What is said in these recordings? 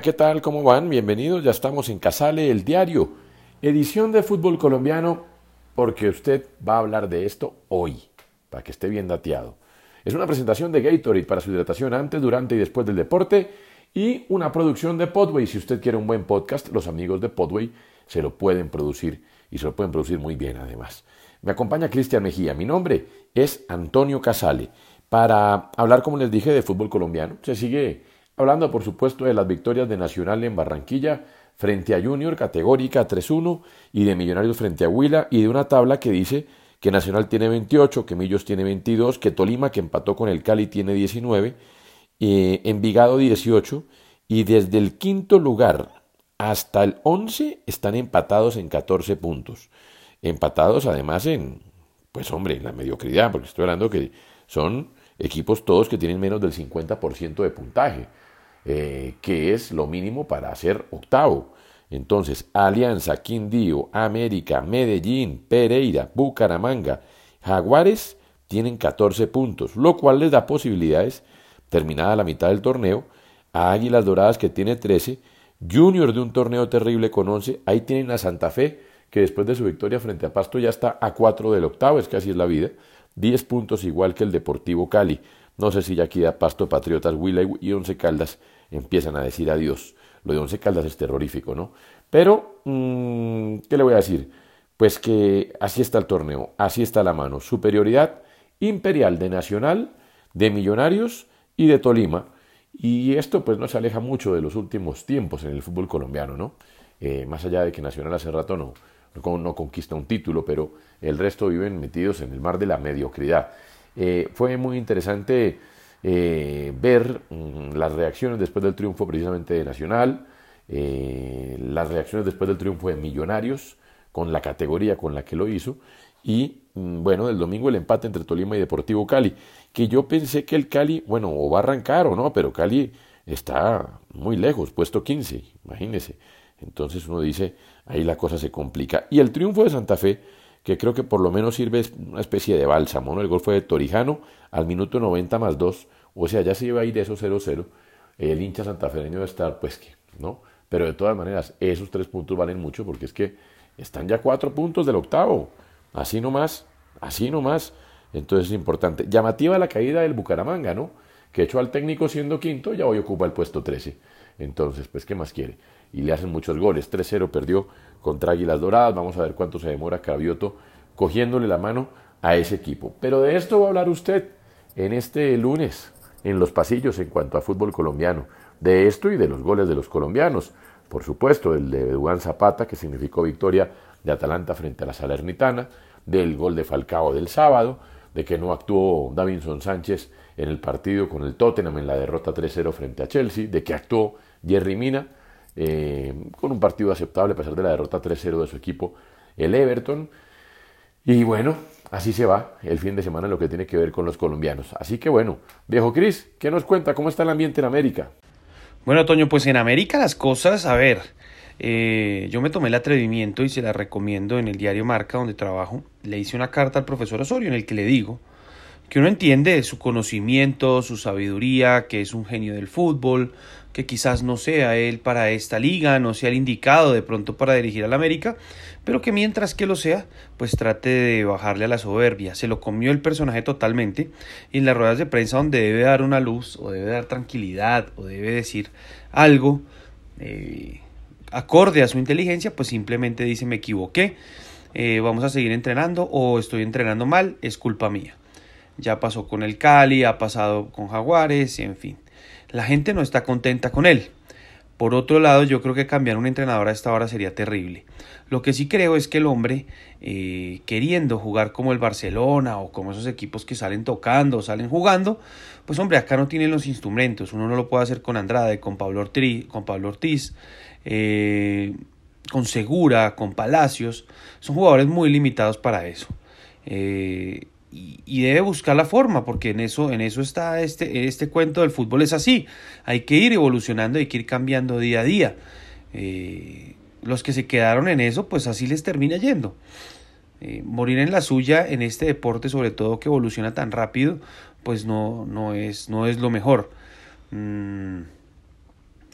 ¿qué tal? ¿Cómo van? Bienvenidos, ya estamos en Casale, el diario, edición de fútbol colombiano, porque usted va a hablar de esto hoy, para que esté bien dateado. Es una presentación de Gatorade para su hidratación antes, durante y después del deporte y una producción de Podway. Si usted quiere un buen podcast, los amigos de Podway se lo pueden producir y se lo pueden producir muy bien además. Me acompaña Cristian Mejía. Mi nombre es Antonio Casale para hablar, como les dije, de fútbol colombiano. Se sigue Hablando, por supuesto, de las victorias de Nacional en Barranquilla frente a Junior, categórica 3-1, y de Millonarios frente a Huila, y de una tabla que dice que Nacional tiene 28, que Millos tiene 22, que Tolima, que empató con el Cali, tiene 19, eh, Envigado 18, y desde el quinto lugar hasta el 11 están empatados en 14 puntos. Empatados además en, pues hombre, en la mediocridad, porque estoy hablando que son equipos todos que tienen menos del 50% de puntaje. Eh, que es lo mínimo para ser octavo. Entonces, Alianza, Quindío, América, Medellín, Pereira, Bucaramanga, Jaguares tienen 14 puntos, lo cual les da posibilidades, terminada la mitad del torneo, a Águilas Doradas que tiene 13, Junior de un torneo terrible con 11, ahí tienen a Santa Fe, que después de su victoria frente a Pasto ya está a 4 del octavo, es que así es la vida, 10 puntos igual que el Deportivo Cali. No sé si ya queda Pasto, Patriotas, Huila y Once Caldas empiezan a decir adiós. Lo de Once Caldas es terrorífico, ¿no? Pero, mm, ¿qué le voy a decir? Pues que así está el torneo, así está la mano. Superioridad imperial de Nacional, de Millonarios y de Tolima. Y esto pues no se aleja mucho de los últimos tiempos en el fútbol colombiano, ¿no? Eh, más allá de que Nacional hace rato no, no, conquista un título, pero el resto viven metidos en el mar de la mediocridad. Eh, fue muy interesante eh, ver mm, las reacciones después del triunfo precisamente de Nacional, eh, las reacciones después del triunfo de Millonarios, con la categoría con la que lo hizo, y mm, bueno, del domingo el empate entre Tolima y Deportivo Cali, que yo pensé que el Cali, bueno, o va a arrancar o no, pero Cali está muy lejos, puesto 15, imagínese. Entonces uno dice, ahí la cosa se complica. Y el triunfo de Santa Fe, que creo que por lo menos sirve una especie de bálsamo, ¿no? El gol fue de Torijano al minuto 90 más 2, o sea, ya se iba a ir eso 0-0, el hincha santafereño debe estar, pues que, ¿no? Pero de todas maneras, esos tres puntos valen mucho porque es que están ya cuatro puntos del octavo, así nomás, así nomás, entonces es importante. Llamativa la caída del Bucaramanga, ¿no? Que echó al técnico siendo quinto, ya hoy ocupa el puesto 13. Entonces, pues, ¿qué más quiere? Y le hacen muchos goles. 3-0 perdió contra Águilas Doradas. Vamos a ver cuánto se demora Cravioto cogiéndole la mano a ese equipo. Pero de esto va a hablar usted en este lunes en los pasillos en cuanto a fútbol colombiano. De esto y de los goles de los colombianos. Por supuesto, el de Juan Zapata, que significó victoria de Atalanta frente a la Salernitana, del gol de Falcao del sábado, de que no actuó Davinson Sánchez en el partido con el Tottenham en la derrota 3-0 frente a Chelsea, de que actuó Jerry Mina eh, con un partido aceptable a pesar de la derrota 3-0 de su equipo, el Everton. Y bueno, así se va el fin de semana en lo que tiene que ver con los colombianos. Así que bueno, viejo Cris, ¿qué nos cuenta? ¿Cómo está el ambiente en América? Bueno, Toño, pues en América las cosas, a ver, eh, yo me tomé el atrevimiento y se la recomiendo en el diario Marca, donde trabajo. Le hice una carta al profesor Osorio en el que le digo que uno entiende su conocimiento, su sabiduría, que es un genio del fútbol, que quizás no sea él para esta liga, no sea el indicado de pronto para dirigir al América, pero que mientras que lo sea, pues trate de bajarle a la soberbia. Se lo comió el personaje totalmente y en las ruedas de prensa donde debe dar una luz o debe dar tranquilidad o debe decir algo eh, acorde a su inteligencia, pues simplemente dice me equivoqué, eh, vamos a seguir entrenando o estoy entrenando mal, es culpa mía. Ya pasó con el Cali, ha pasado con Jaguares, en fin. La gente no está contenta con él. Por otro lado, yo creo que cambiar un entrenador a esta hora sería terrible. Lo que sí creo es que el hombre, eh, queriendo jugar como el Barcelona o como esos equipos que salen tocando salen jugando, pues hombre, acá no tienen los instrumentos. Uno no lo puede hacer con Andrade, con Pablo Ortiz, con, Pablo Ortiz eh, con Segura, con Palacios. Son jugadores muy limitados para eso. Eh, y, debe buscar la forma, porque en eso, en eso está este, este cuento del fútbol, es así. Hay que ir evolucionando, hay que ir cambiando día a día. Eh, los que se quedaron en eso, pues así les termina yendo. Eh, morir en la suya en este deporte, sobre todo que evoluciona tan rápido, pues no, no, es, no es lo mejor. Mm,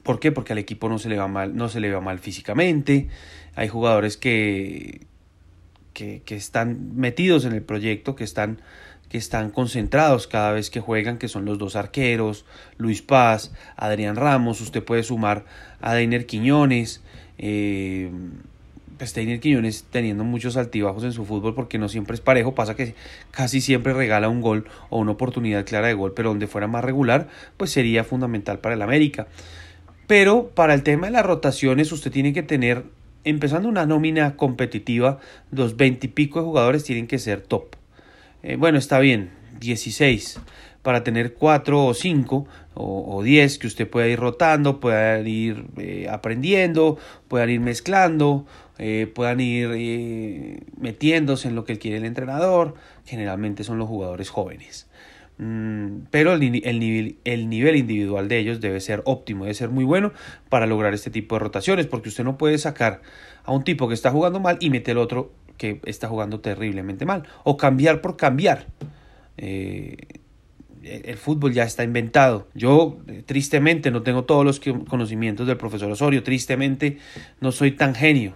¿Por qué? Porque al equipo no se le va mal, no se le va mal físicamente. Hay jugadores que que, están metidos en el proyecto, que están, que están concentrados cada vez que juegan, que son los dos arqueros, Luis Paz, Adrián Ramos, usted puede sumar a Deiner Quiñones, eh, pues Deiner Quiñones teniendo muchos altibajos en su fútbol porque no siempre es parejo, pasa que casi siempre regala un gol o una oportunidad clara de gol, pero donde fuera más regular, pues sería fundamental para el América. Pero para el tema de las rotaciones usted tiene que tener empezando una nómina competitiva, los veintipico de jugadores tienen que ser top. Eh, bueno, está bien, 16 para tener cuatro o cinco o, diez que usted pueda ir rotando, pueda ir eh, aprendiendo, puedan ir mezclando, eh, puedan ir metiéndose en lo que quiere el entrenador. Generalmente son los jugadores jóvenes. Mm, pero el, nivel, el nivel individual de ellos debe ser óptimo, debe ser muy bueno para lograr este tipo de rotaciones, porque usted no puede sacar a un tipo que está jugando mal y meter otro que está jugando terriblemente mal, o cambiar por cambiar. Eh, el fútbol ya está inventado. Yo, eh, tristemente, no tengo todos los conocimientos del profesor Osorio, tristemente, no soy tan genio.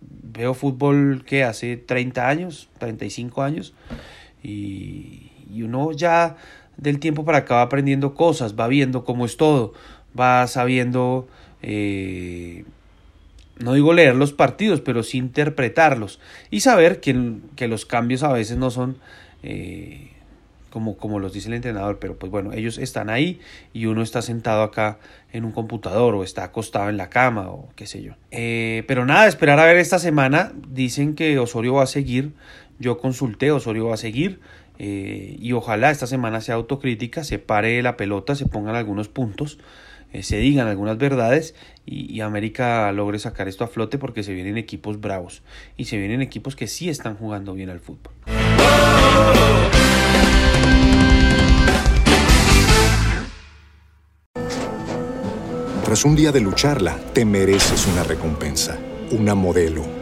Veo fútbol que hace 30 años, 35 años, y, y uno ya del tiempo para acá va aprendiendo cosas, va viendo cómo es todo, va sabiendo, eh, no digo leer los partidos, pero sí interpretarlos y saber que, que los cambios a veces no son eh, como, como los dice el entrenador, pero pues bueno, ellos están ahí y uno está sentado acá en un computador o está acostado en la cama o qué sé yo. Eh, pero nada, esperar a ver esta semana, dicen que Osorio va a seguir, yo consulté, Osorio va a seguir. Eh, y ojalá esta semana sea autocrítica, se pare la pelota, se pongan algunos puntos, eh, se digan algunas verdades y, América logre sacar esto a flote porque se vienen equipos bravos y se vienen equipos que sí están jugando bien al fútbol. Tras un día de lucharla, te mereces una recompensa, una modelo